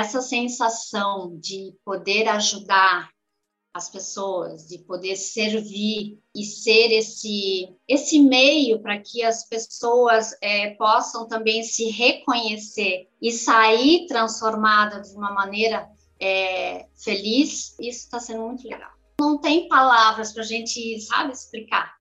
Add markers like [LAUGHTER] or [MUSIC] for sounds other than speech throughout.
essa sensação de poder ajudar as pessoas, de poder servir e ser esse esse meio para que as pessoas é, possam também se reconhecer e sair transformada de uma maneira é, feliz, isso está sendo muito legal. Não tem palavras para a gente, sabe, explicar.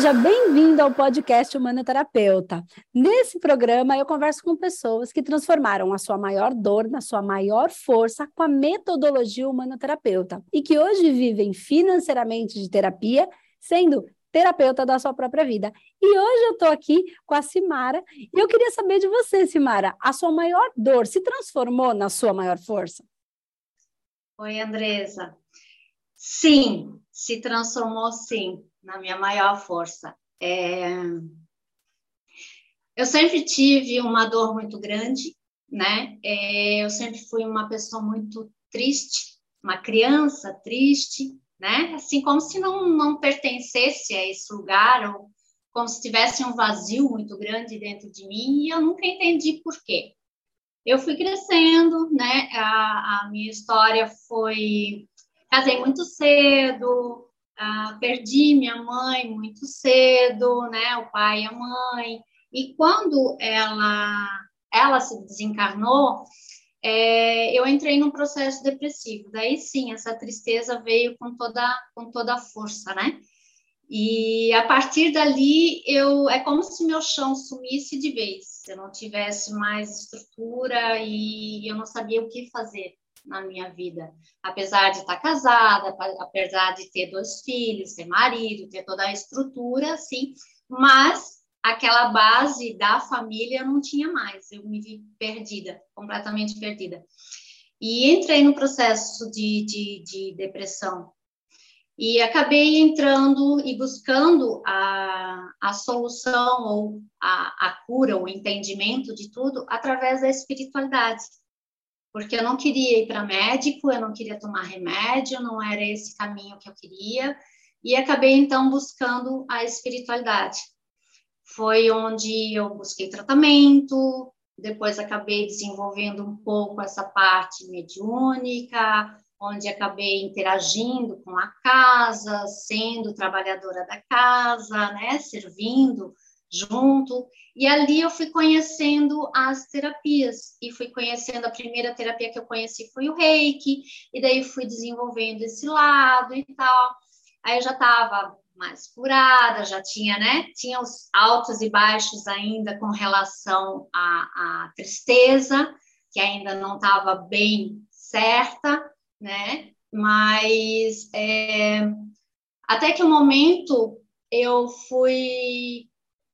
Seja bem-vindo ao podcast Humanoterapeuta. Nesse programa, eu converso com pessoas que transformaram a sua maior dor na sua maior força com a metodologia humanoterapeuta e que hoje vivem financeiramente de terapia, sendo terapeuta da sua própria vida. E hoje eu estou aqui com a Simara e eu queria saber de você, Simara, a sua maior dor se transformou na sua maior força? Oi, Andresa. Sim, se transformou sim na minha maior força. É... Eu sempre tive uma dor muito grande, né? É... Eu sempre fui uma pessoa muito triste, uma criança triste, né? Assim como se não, não pertencesse a esse lugar, ou como se tivesse um vazio muito grande dentro de mim, e eu nunca entendi por quê. Eu fui crescendo, né? A, a minha história foi. Casei muito cedo, ah, perdi minha mãe muito cedo, né? O pai e a mãe. E quando ela, ela se desencarnou, é, eu entrei num processo depressivo. Daí sim, essa tristeza veio com toda, com toda a força, né? E a partir dali, eu é como se meu chão sumisse de vez. Eu não tivesse mais estrutura e eu não sabia o que fazer na minha vida. Apesar de estar casada, apesar de ter dois filhos, ter marido, ter toda a estrutura, assim, mas aquela base da família eu não tinha mais. Eu me vi perdida, completamente perdida. E entrei no processo de, de, de depressão. E acabei entrando e buscando a, a solução ou a, a cura, o entendimento de tudo através da espiritualidade porque eu não queria ir para médico, eu não queria tomar remédio, não era esse caminho que eu queria, e acabei então buscando a espiritualidade. Foi onde eu busquei tratamento, depois acabei desenvolvendo um pouco essa parte mediúnica, onde acabei interagindo com a casa, sendo trabalhadora da casa, né, servindo junto. E ali eu fui conhecendo as terapias e fui conhecendo a primeira terapia que eu conheci foi o Reiki, e daí fui desenvolvendo esse lado e tal. Aí eu já estava mais curada, já tinha, né? Tinha os altos e baixos ainda com relação à, à tristeza, que ainda não estava bem certa, né? Mas é, até que o momento eu fui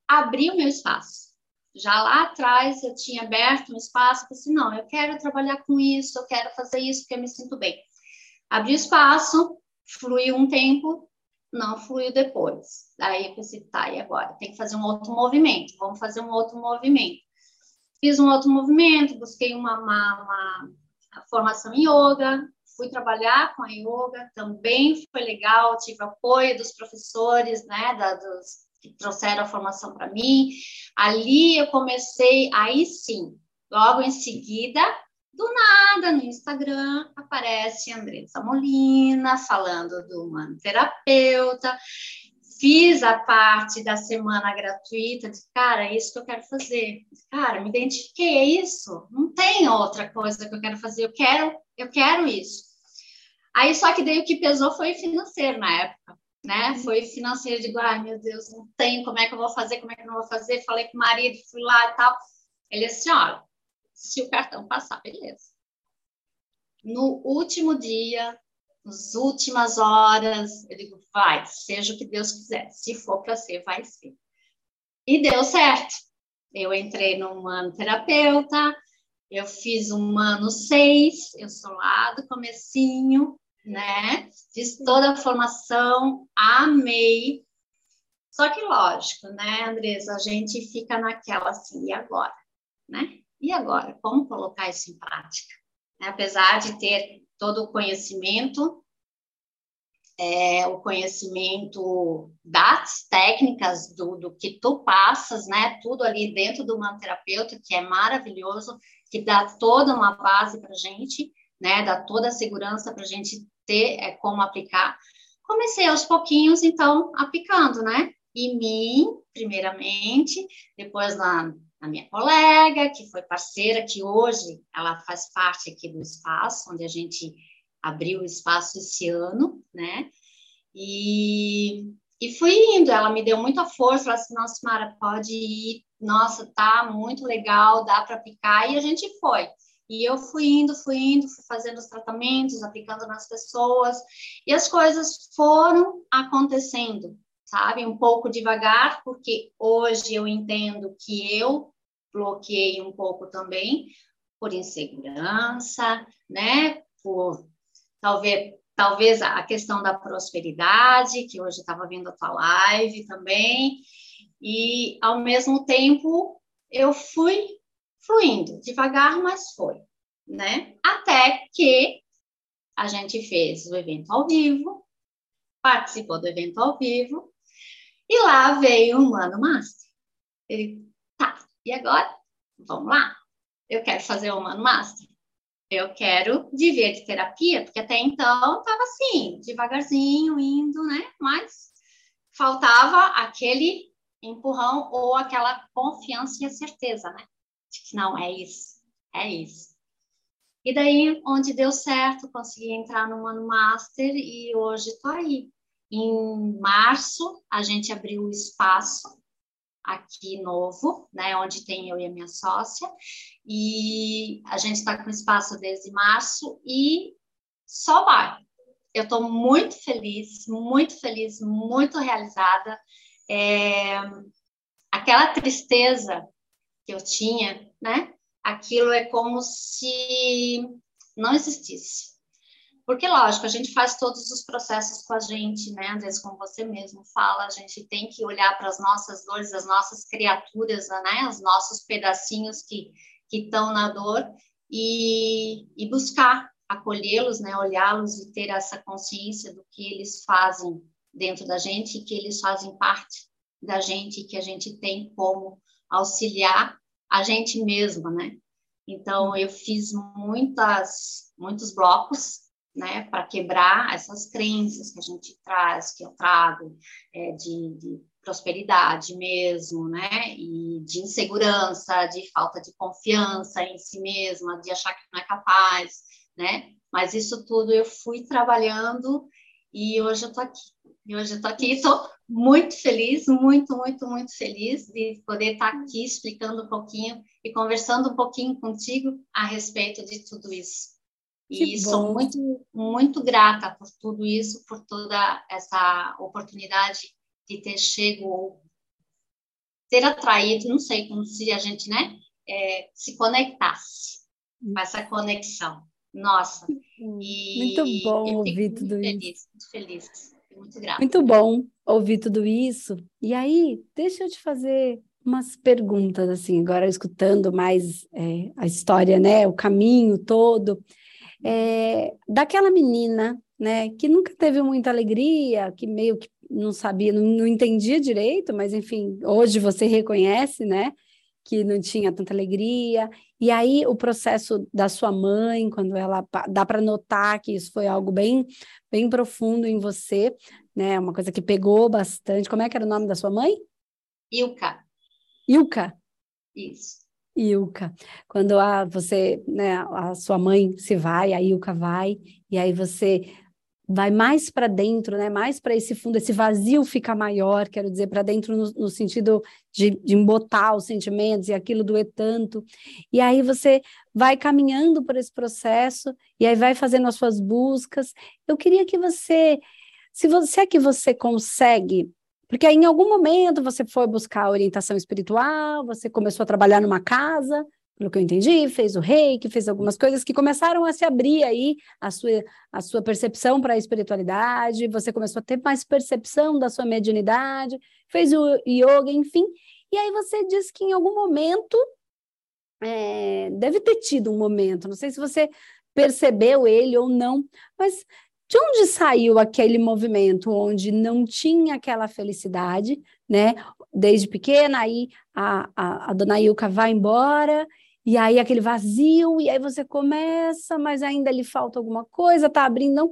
abrir o meu espaço. Já lá atrás eu tinha aberto um espaço, falei assim, não, eu quero trabalhar com isso, eu quero fazer isso porque eu me sinto bem. Abri o espaço, fluiu um tempo, não fluiu depois. Daí eu pensei, tá, e agora? Tem que fazer um outro movimento, vamos fazer um outro movimento. Fiz um outro movimento, busquei uma, uma, uma formação em yoga, fui trabalhar com a yoga, também foi legal, tive apoio dos professores, né, da, dos, que trouxeram a formação para mim. Ali eu comecei, aí sim, logo em seguida, do nada, no Instagram, aparece Andressa Molina falando do humano terapeuta. Fiz a parte da semana gratuita, de cara, é isso que eu quero fazer. Cara, me identifiquei, é isso. Não tem outra coisa que eu quero fazer. Eu quero, eu quero isso. Aí só que daí o que pesou foi financeiro na época né? Foi financeiro, digo, ai meu Deus, não tenho, como é que eu vou fazer, como é que eu não vou fazer? Falei com o marido, fui lá e tal. Ele disse, olha, se o cartão passar, beleza. No último dia, nas últimas horas, eu digo, vai, seja o que Deus quiser. Se for para ser, vai ser. E deu certo. Eu entrei no humano terapeuta, eu fiz um ano seis, eu sou lá do comecinho, né? Fiz toda a formação, amei. Só que, lógico, né, Andresa, a gente fica naquela assim, e agora? Né? E agora? Como colocar isso em prática? Né? Apesar de ter todo o conhecimento, é, o conhecimento das técnicas do, do que tu passas, né? Tudo ali dentro do terapeuta que é maravilhoso, que dá toda uma base para gente, né? Dá toda a segurança para a gente ter é, como aplicar. Comecei aos pouquinhos, então, aplicando, né? Em mim, primeiramente, depois na, na minha colega, que foi parceira, que hoje ela faz parte aqui do espaço, onde a gente abriu o espaço esse ano, né? E, e fui indo, ela me deu muita força, ela disse, nossa, Mara, pode ir, nossa, tá muito legal, dá para aplicar, e a gente foi. E eu fui indo, fui indo, fui fazendo os tratamentos, aplicando nas pessoas, e as coisas foram acontecendo, sabe? Um pouco devagar, porque hoje eu entendo que eu bloqueei um pouco também por insegurança, né? Por talvez, talvez a questão da prosperidade, que hoje estava vendo a tua live também, e ao mesmo tempo eu fui fluindo, devagar, mas foi, né? Até que a gente fez o evento ao vivo, participou do evento ao vivo, e lá veio o Mano Master. Ele, tá, e agora? Vamos lá? Eu quero fazer o Mano Master. Eu quero viver de terapia, porque até então estava assim, devagarzinho, indo, né? Mas faltava aquele empurrão ou aquela confiança e a certeza, né? Que não é isso, é isso. E daí, onde deu certo, consegui entrar no Mano Master e hoje estou aí. Em março, a gente abriu o espaço aqui novo, né, onde tem eu e a minha sócia, e a gente está com espaço desde março e só vai. Eu estou muito feliz, muito feliz, muito realizada. É, aquela tristeza que eu tinha, né? Aquilo é como se não existisse. Porque, lógico, a gente faz todos os processos com a gente, né? Às vezes, como você mesmo fala, a gente tem que olhar para as nossas dores, as nossas criaturas, né? Os nossos pedacinhos que estão na dor e, e buscar acolhê-los, né? Olhá-los e ter essa consciência do que eles fazem dentro da gente e que eles fazem parte da gente e que a gente tem como auxiliar a gente mesma, né? Então, eu fiz muitas, muitos blocos né, para quebrar essas crenças que a gente traz, que eu trago, é, de, de, prosperidade mesmo, né, e de insegurança, de falta de confiança em si mesma, de achar que não é capaz, né, mas isso tudo eu fui trabalhando e hoje eu tô aqui. E hoje eu tô aqui e estou muito feliz, muito, muito, muito feliz de poder estar aqui explicando um pouquinho e conversando um pouquinho contigo a respeito de tudo isso. E sou muito, muito grata por tudo isso, por toda essa oportunidade de ter chego, ter atraído, não sei como se a gente, né, é, se conectasse com essa conexão. Nossa, e muito bom ouvir tudo feliz, isso. Muito feliz, muito grata. Muito bom ouvir tudo isso. E aí, deixa eu te fazer umas perguntas, assim, agora escutando mais é, a história, né, o caminho todo é, daquela menina, né, que nunca teve muita alegria, que meio que não sabia, não, não entendia direito, mas enfim, hoje você reconhece, né, que não tinha tanta alegria. E aí o processo da sua mãe, quando ela dá para notar que isso foi algo bem bem profundo em você, né? Uma coisa que pegou bastante. Como é que era o nome da sua mãe? Ilka. Ilka. Isso. Ilka, quando a, você, né, a sua mãe se vai, a Ilka vai, e aí você vai mais para dentro, né, mais para esse fundo, esse vazio fica maior, quero dizer, para dentro no, no, sentido de, de embotar os sentimentos e aquilo doer tanto, e aí você vai caminhando por esse processo, e aí vai fazendo as suas buscas. Eu queria que você, se você é que você consegue porque em algum momento você foi buscar orientação espiritual, você começou a trabalhar numa casa, pelo que eu entendi, fez o reiki, fez algumas coisas que começaram a se abrir aí a sua, a sua percepção para a espiritualidade, você começou a ter mais percepção da sua mediunidade, fez o yoga, enfim. E aí você diz que em algum momento, é, deve ter tido um momento, não sei se você percebeu ele ou não, mas De onde saiu aquele movimento onde não tinha aquela felicidade, né? Desde pequena, aí a, a, a dona Ilka vai embora, e aí aquele vazio, e aí você começa, mas ainda lhe falta alguma coisa, tá abrindo, não.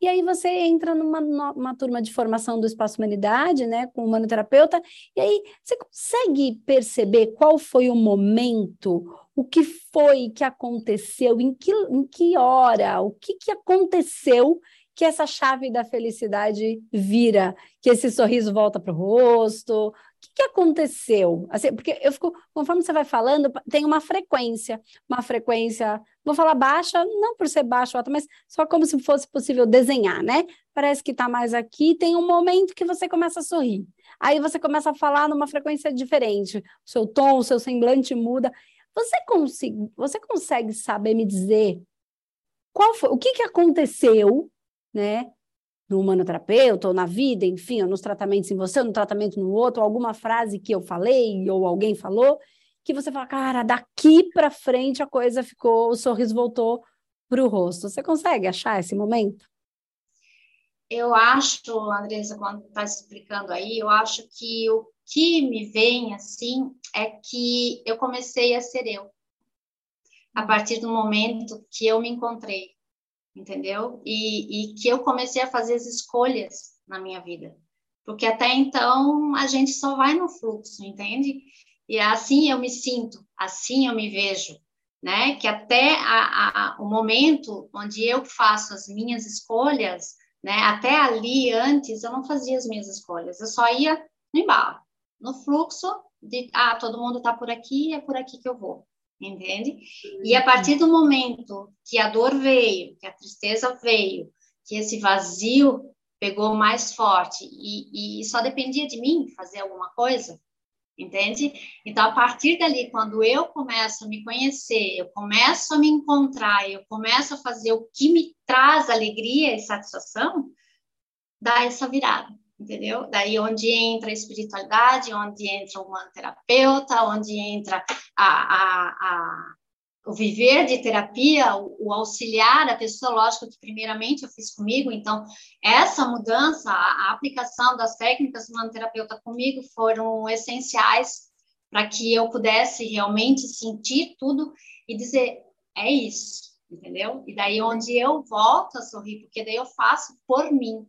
E aí você entra numa, turma de formação do Espaço Humanidade, né, com o humanoterapeuta, e aí você consegue perceber qual foi o momento, o que foi que aconteceu, em que, em que hora, o que, que aconteceu que essa chave da felicidade vira, que esse sorriso volta para o rosto, que, que aconteceu? Assim, porque eu fico, conforme você vai falando, tem uma frequência, uma frequência, vou falar baixa, não por ser baixa, alta, mas só como se fosse possível desenhar, né? Parece que está mais aqui, tem um momento que você começa a sorrir. Aí você começa a falar numa frequência diferente, o seu tom, o seu semblante muda. Você consegue, você consegue saber me dizer qual foi, o que, que aconteceu, né? no humanoterapeuta, ou na vida, enfim, ou nos tratamentos em você, ou no tratamento no outro, ou alguma frase que eu falei, ou alguém falou, que você fala, cara, daqui para frente a coisa ficou, o sorriso voltou para o rosto. Você consegue achar esse momento? Eu acho, Andresa, quando está explicando aí, eu acho que o que me vem assim é que eu comecei a ser eu. A partir do momento que eu me encontrei entendeu? E, e que eu comecei a fazer as escolhas na minha vida. Porque até então a gente só vai no fluxo, entende? E assim eu me sinto, assim eu me vejo, né? Que até a, a, o momento onde eu faço as minhas escolhas, né? Até ali, antes, eu não fazia as minhas escolhas, eu só ia no embalo, no fluxo de, ah, todo mundo está por aqui, é por aqui que eu vou entende? E a partir do momento que a dor veio, que a tristeza veio, que esse vazio pegou mais forte e, e só dependia de mim fazer alguma coisa, entende? Então, a partir dali, quando eu começo a me conhecer, eu começo a me encontrar, eu começo a fazer o que me traz alegria e satisfação, dá essa virada entendeu? Daí onde entra a espiritualidade, onde entra o terapeuta, onde entra a, a, a, o viver de terapia, o, o, auxiliar a pessoa, lógico que primeiramente eu fiz comigo, então essa mudança, a, a aplicação das técnicas do terapeuta comigo foram essenciais para que eu pudesse realmente sentir tudo e dizer, é isso, entendeu? E daí onde eu volto a sorrir, porque daí eu faço por mim,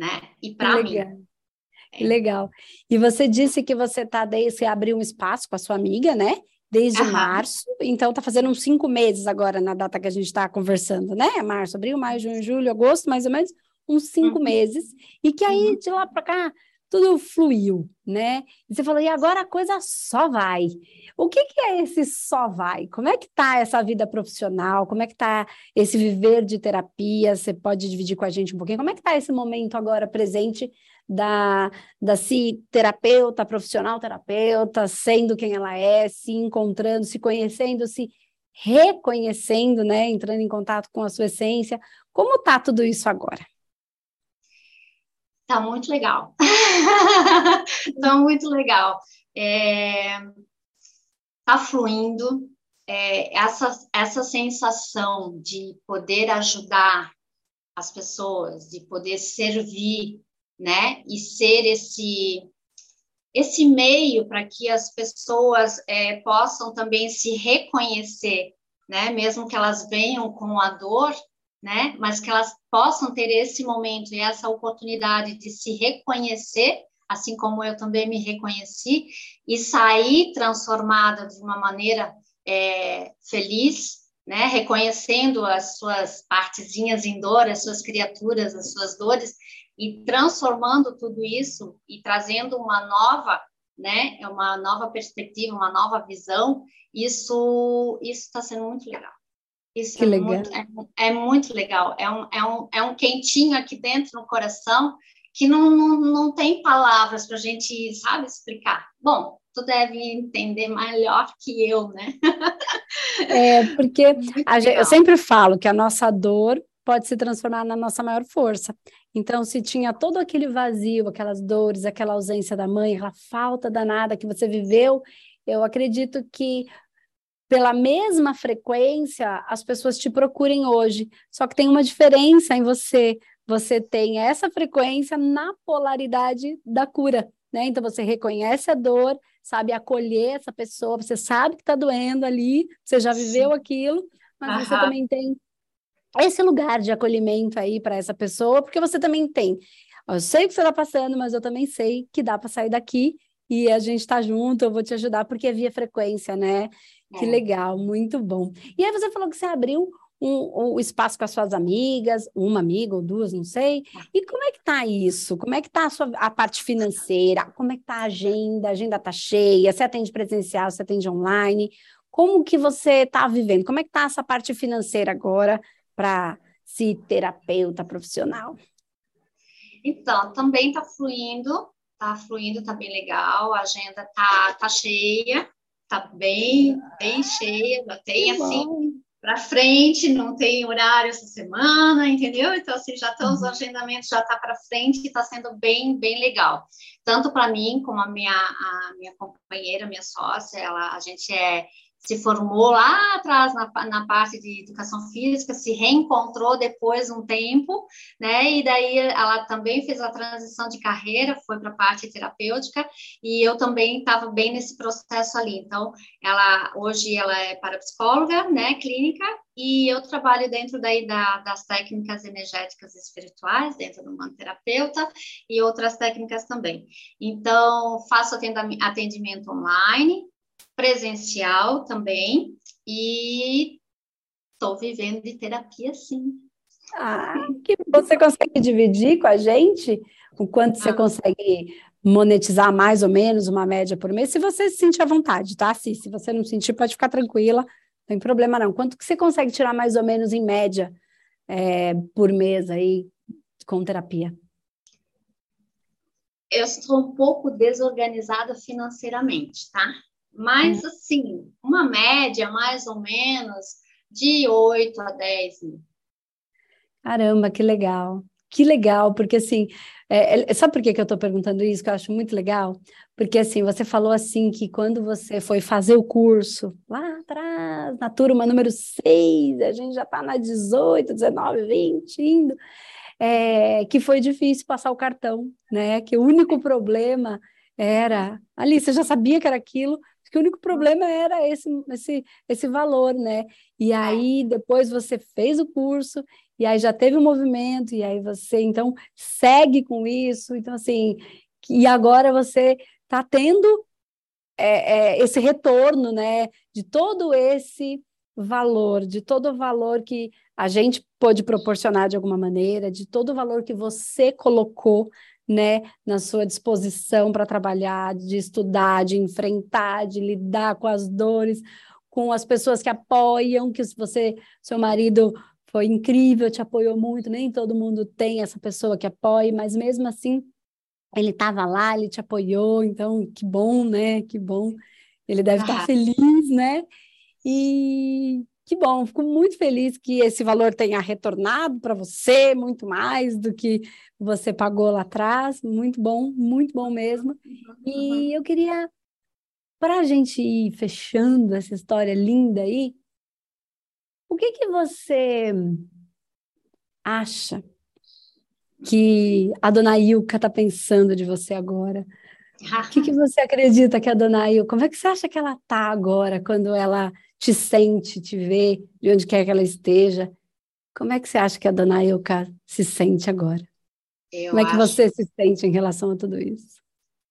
né? E para mim. É. Legal. E você disse que você tá daí, você abriu um espaço com a sua amiga, né? Desde Aham. março, então tá fazendo uns cinco meses agora na data que a gente está conversando, né? Março, abril, maio, junho, julho, agosto, mais ou menos, uns cinco uhum. meses. E que aí, uhum. de lá para cá, tudo fluiu, né? E você falou, e agora a coisa só vai. O que, que é esse só vai? Como é que tá essa vida profissional? Como é que tá esse viver de terapia? Você pode dividir com a gente um pouquinho? Como é que tá esse momento agora presente da, da si terapeuta, profissional terapeuta, sendo quem ela é, se encontrando, se conhecendo, se reconhecendo, né? Entrando em contato com a sua essência. Como tá tudo isso agora? Tá muito legal. [LAUGHS] tá muito legal. É, tá fluindo. É, essa, essa sensação de poder ajudar as pessoas, de poder servir, né? E ser esse esse meio para que as pessoas é, possam também se reconhecer, né? Mesmo que elas venham com a dor, né? Mas que elas possam ter esse momento e essa oportunidade de se reconhecer, assim como eu também me reconheci, e sair transformada de uma maneira é, feliz, né? Reconhecendo as suas partezinhas em dor, as suas criaturas, as suas dores, e transformando tudo isso e trazendo uma nova, né? Uma nova perspectiva, uma nova visão. Isso, isso está sendo muito legal. Isso que é, legal. Muito, é, é, muito legal. É um, é, um, é um quentinho aqui dentro no coração que não, não, não tem palavras para a gente, sabe, explicar. Bom, tu deve entender melhor que eu, né? É, porque [LAUGHS] gente, eu sempre falo que a nossa dor pode se transformar na nossa maior força. Então, se tinha todo aquele vazio, aquelas dores, aquela ausência da mãe, aquela falta danada que você viveu, eu acredito que pela mesma frequência as pessoas te procurem hoje. Só que tem uma diferença em você. você tem essa frequência na polaridade da cura, né? Então você reconhece a dor, sabe acolher essa pessoa, você sabe que está doendo ali, você já viveu Sim. aquilo, mas Aham. você também tem esse lugar de acolhimento aí para essa pessoa, porque você também tem. Eu sei o que você está passando, mas eu também sei que dá para sair daqui e a gente está junto, eu vou te ajudar, porque é via frequência, né? É. Que legal, muito bom. E aí você falou que você abriu um, um, espaço com as suas amigas, uma amiga ou duas, não sei. E como é que tá isso? Como é que tá a, sua, a parte financeira? Como é que tá a agenda? A agenda tá cheia? Você atende presencial, você atende online? Como que você está vivendo? Como é que tá essa parte financeira agora para ser terapeuta profissional? Então, também está fluindo, está fluindo, está bem legal, a agenda tá, tá cheia, tá bem, bem cheia, já tem assim para frente, não tem horário essa semana, entendeu? Então, assim, já estão os uhum. agendamentos, já está para frente, está sendo bem, bem legal. Tanto para mim, como a minha, a minha companheira, minha sócia, ela, a gente é se formou lá atrás na, na parte de educação física, se reencontrou depois um tempo, né? E daí ela também fez a transição de carreira, foi para a parte terapêutica, e eu também estava bem nesse processo ali. Então, ela hoje ela é parapsicóloga, né, clínica, e eu trabalho dentro daí da, das técnicas energéticas espirituais, dentro do terapeuta e outras técnicas também. Então, faço atendimento online, presencial também e estou vivendo de terapia sim. Ah, que você consegue dividir com a gente o quanto ah. você consegue monetizar mais ou menos uma média por mês, se você se sentir à vontade, tá? Se, se você não sentir, pode ficar tranquila, não tem problema não. Quanto que você consegue tirar mais ou menos em média é, por mês aí com terapia? Eu estou um pouco desorganizada financeiramente, tá? Mas, hum. assim, uma média mais ou menos de 8 a 10 mil. Caramba, que legal. Que legal, porque assim, é, é, sabe por que, que eu estou perguntando isso, que eu acho muito legal? Porque assim, você falou assim que quando você foi fazer o curso, lá atrás, na turma número 6, a gente já está na 18, 19, 20, indo, é, que foi difícil passar o cartão, né? Que o único problema era, ali, você já sabia que era aquilo, que o único problema era esse, esse, esse valor, né? E aí depois você fez o curso, e aí já teve o um movimento, e aí você então segue com isso, então assim, e agora você está tendo é, é, esse retorno, né? De todo esse valor, de todo o valor que a gente pôde proporcionar de alguma maneira, de todo o valor que você colocou né, na sua disposição para trabalhar, de estudar, de enfrentar, de lidar com as dores, com as pessoas que apoiam, que você, seu marido foi incrível, te apoiou muito, nem todo mundo tem essa pessoa que apoia, mas mesmo assim ele estava lá, ele te apoiou, então que bom, né? Que bom. Ele deve estar ah. feliz, né? E que bom, fico muito feliz que esse valor tenha retornado para você muito mais do que você pagou lá atrás. Muito bom, muito bom mesmo. E eu queria, para a gente ir fechando essa história linda aí, o que que você acha que a dona Ilka está pensando de você agora? O que, que [LAUGHS] você acredita que a dona Ilka, como é que você acha que ela está agora, quando ela te sente, te vê, de onde quer que ela esteja. Como é que você acha que a dona Ilka se sente agora? Eu Como é que acho... você se sente em relação a tudo isso?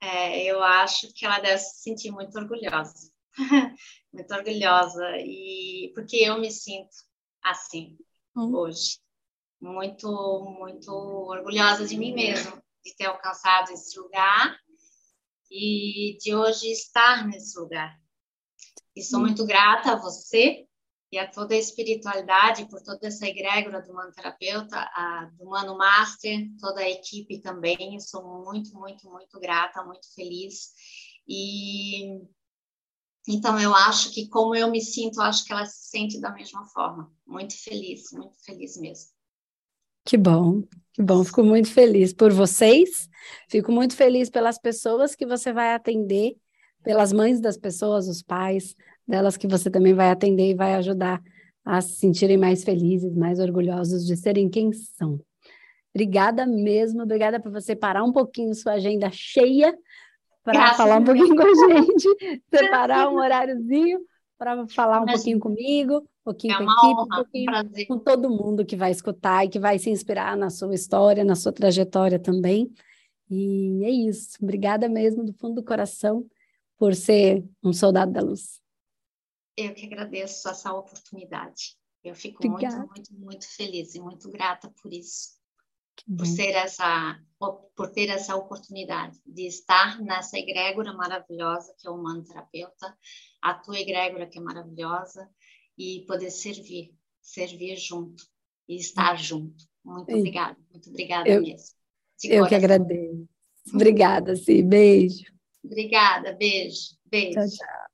É, eu acho que ela deve se sentir muito orgulhosa. [LAUGHS] muito orgulhosa. E porque eu me sinto assim hum. hoje. Muito, muito orgulhosa de mim mesma, de ter alcançado esse lugar e de hoje estar nesse lugar. E sou muito grata a você e a toda a espiritualidade, por toda essa egrégora do Mano Terapeuta, a, do Mano Master, toda a equipe também. sou muito, muito, muito grata, muito feliz. E então eu acho que como eu me sinto, acho que ela se sente da mesma forma. Muito feliz, muito feliz mesmo. Que bom, que bom. Fico muito feliz por vocês. Fico muito feliz pelas pessoas que você vai atender pelas mães das pessoas, os pais delas que você também vai atender e vai ajudar a se sentirem mais felizes, mais orgulhosos de serem quem são. Obrigada mesmo, obrigada por você parar um pouquinho sua agenda cheia para falar um pouquinho com a [LAUGHS] gente, separar um horáriozinho para falar um pouquinho comigo, um pouquinho é com a equipe, honra, um pouquinho um com todo mundo que vai escutar e que vai se inspirar na sua história, na sua trajetória também. E é isso. Obrigada mesmo do fundo do coração por ser um soldado da luz. Eu que agradeço essa oportunidade. Eu fico Obrigada. muito, muito, muito feliz e muito grata por isso. Por ser essa por ter essa oportunidade de estar nessa egrégora maravilhosa que é o humano terapeuta, a tua egrégora que é maravilhosa e poder servir, servir junto e estar junto. Muito obrigada, muito obrigada eu, mesmo. eu que agradeço. Obrigada, sim. Beijo. Obrigada, beijo. Beijo. Tchau, tchau.